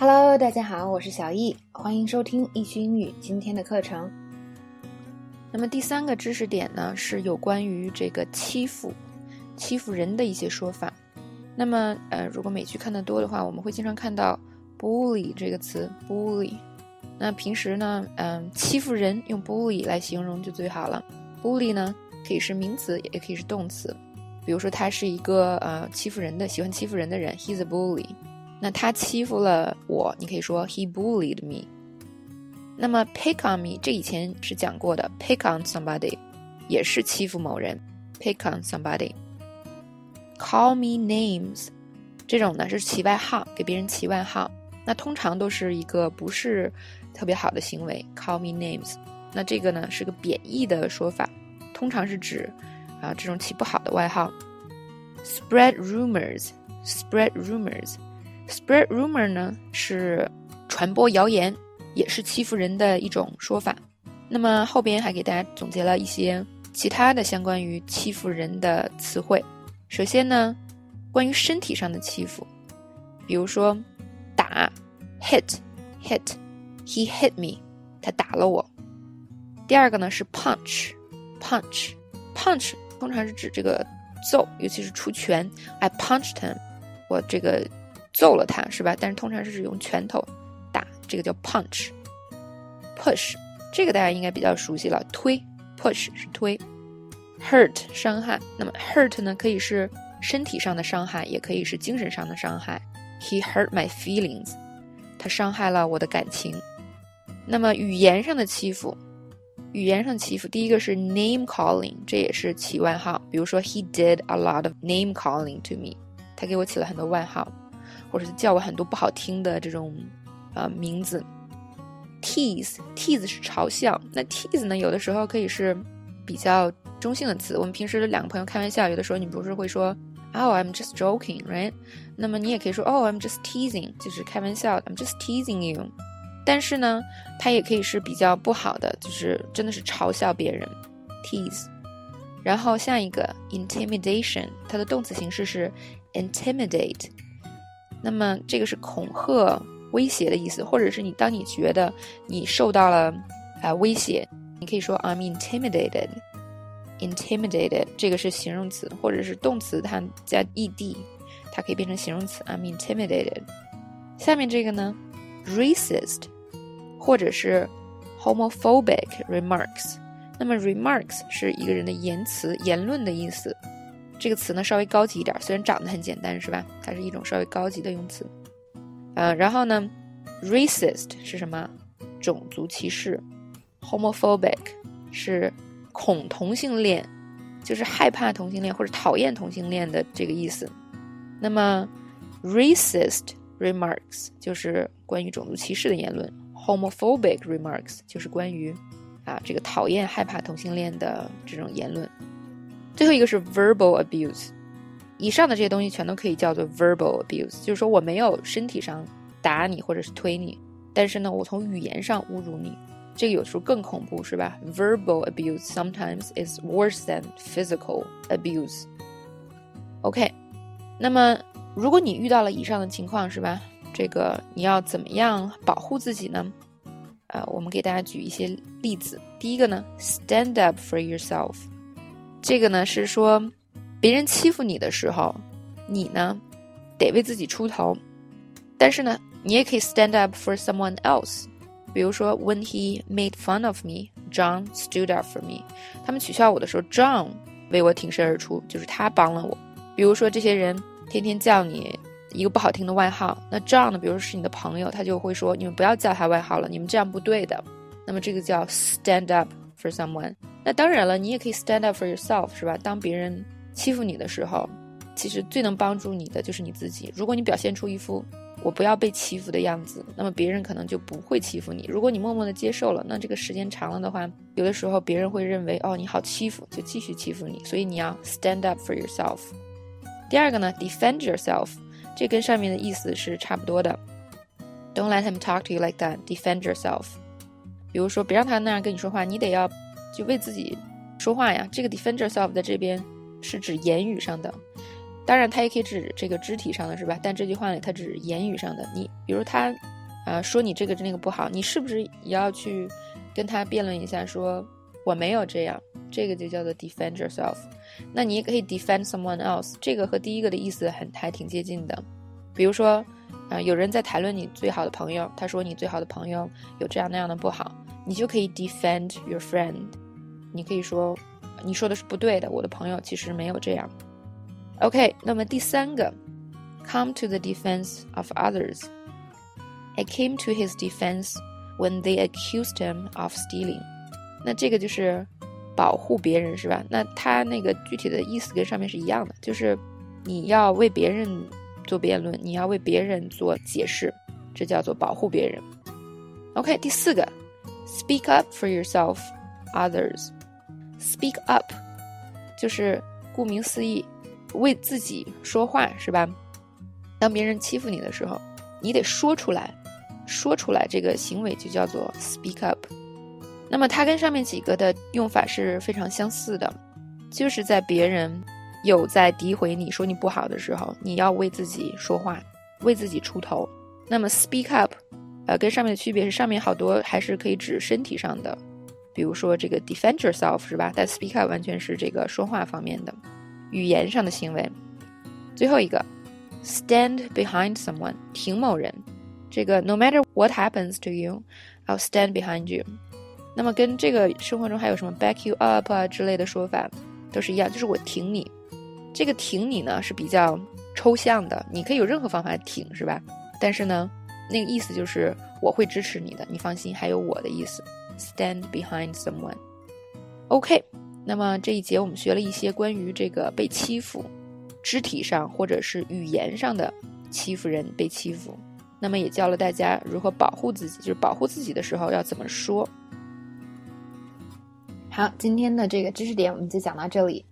Hello，大家好，我是小易，欢迎收听易趣英语今天的课程。那么第三个知识点呢，是有关于这个欺负、欺负人的一些说法。那么，呃，如果美剧看的多的话，我们会经常看到 bully 这个词，bully。那平时呢，嗯，欺负人用 bully 来形容就最好了。bully 呢，可以是名词，也可以是动词。比如说，他是一个呃欺负人的、喜欢欺负人的人，he's a bully。那他欺负了我，你可以说 he bullied me。那么 pick on me 这以前是讲过的，pick on somebody 也是欺负某人，pick on somebody。Call me names，这种呢是起外号，给别人起外号。那通常都是一个不是特别好的行为。Call me names，那这个呢是个贬义的说法，通常是指啊这种起不好的外号。Spread rumors，spread rumors Spread rumor 呢是传播谣言，也是欺负人的一种说法。那么后边还给大家总结了一些其他的相关于欺负人的词汇。首先呢，关于身体上的欺负，比如说打，hit，hit，he hit me，他打了我。第二个呢是 punch，punch，punch 通常是指这个揍，尤其是出拳。I punched him，我这个揍了他，是吧？但是通常是指用拳头打，这个叫 punch。push 这个大家应该比较熟悉了，推，push 是推。hurt 伤害，那么 hurt 呢可以是身体上的伤害，也可以是精神上的伤害。He hurt my feelings，他伤害了我的感情。那么语言上的欺负，语言上欺负，第一个是 name calling，这也是起外号。比如说 He did a lot of name calling to me，他给我起了很多外号，或者是叫我很多不好听的这种呃名字。Tease，tease 是嘲笑，那 tease 呢有的时候可以是比较。中性的词，我们平时两个朋友开玩笑，有的时候你不是会说，Oh, I'm just joking, right？那么你也可以说，Oh, I'm just teasing，就是开玩笑，I'm just teasing you。但是呢，它也可以是比较不好的，就是真的是嘲笑别人，tease。然后下一个 intimidation，它的动词形式是 intimidate。那么这个是恐吓、威胁的意思，或者是你当你觉得你受到了啊威胁，你可以说 I'm intimidated。intimidated 这个是形容词，或者是动词，它加 ed，它可以变成形容词。I'm intimidated。下面这个呢，racist，或者是 homophobic remarks。那么 remarks 是一个人的言辞、言论的意思。这个词呢稍微高级一点，虽然长得很简单，是吧？它是一种稍微高级的用词。呃，然后呢，racist 是什么？种族歧视。homophobic 是。恐同性恋，就是害怕同性恋或者讨厌同性恋的这个意思。那么，racist remarks 就是关于种族歧视的言论；homophobic remarks 就是关于啊这个讨厌害怕同性恋的这种言论。最后一个是 verbal abuse，以上的这些东西全都可以叫做 verbal abuse，就是说我没有身体上打你或者是推你，但是呢，我从语言上侮辱你。这个有时候更恐怖，是吧？Verbal abuse sometimes is worse than physical abuse. OK，那么如果你遇到了以上的情况，是吧？这个你要怎么样保护自己呢？啊，我们给大家举一些例子。第一个呢，stand up for yourself。这个呢是说，别人欺负你的时候，你呢得为自己出头。但是呢，你也可以 stand up for someone else。比如说，When he made fun of me, John stood up for me。他们取笑我的时候，John 为我挺身而出，就是他帮了我。比如说，这些人天天叫你一个不好听的外号，那 John 呢，比如说是你的朋友，他就会说你们不要叫他外号了，你们这样不对的。那么这个叫 stand up for someone。那当然了，你也可以 stand up for yourself，是吧？当别人欺负你的时候，其实最能帮助你的就是你自己。如果你表现出一副我不要被欺负的样子，那么别人可能就不会欺负你。如果你默默的接受了，那这个时间长了的话，有的时候别人会认为哦你好欺负，就继续欺负你。所以你要 stand up for yourself。第二个呢，defend yourself，这跟上面的意思是差不多的。Don't let him talk to you like that. Defend yourself。比如说，别让他那样跟你说话，你得要就为自己说话呀。这个 defend yourself 在这边是指言语上的。当然，它也可以指这个肢体上的是吧？但这句话里它指言语上的。你比如他，啊，说你这个那个不好，你是不是也要去跟他辩论一下，说我没有这样？这个就叫做 defend yourself。那你也可以 defend someone else。这个和第一个的意思很还挺接近的。比如说，啊，有人在谈论你最好的朋友，他说你最好的朋友有这样那样的不好，你就可以 defend your friend。你可以说，你说的是不对的，我的朋友其实没有这样。OK，那么第三个，come to the defense of others。I came to his defense when they accused him of stealing。那这个就是保护别人是吧？那他那个具体的意思跟上面是一样的，就是你要为别人做辩论，你要为别人做解释，这叫做保护别人。OK，第四个，speak up for yourself, others。 Speak up，就是顾名思义。为自己说话是吧？当别人欺负你的时候，你得说出来，说出来这个行为就叫做 speak up。那么它跟上面几个的用法是非常相似的，就是在别人有在诋毁你说你不好的时候，你要为自己说话，为自己出头。那么 speak up，呃，跟上面的区别是上面好多还是可以指身体上的，比如说这个 defend yourself 是吧？但 speak up 完全是这个说话方面的。语言上的行为，最后一个，stand behind someone，挺某人。这个 no matter what happens to you，I'll stand behind you。那么跟这个生活中还有什么 back you up 啊之类的说法都是一样，就是我挺你。这个挺你呢是比较抽象的，你可以有任何方法挺，是吧？但是呢，那个意思就是我会支持你的，你放心，还有我的意思。Stand behind someone。OK。那么这一节我们学了一些关于这个被欺负，肢体上或者是语言上的欺负人被欺负，那么也教了大家如何保护自己，就是保护自己的时候要怎么说。好，今天的这个知识点我们就讲到这里。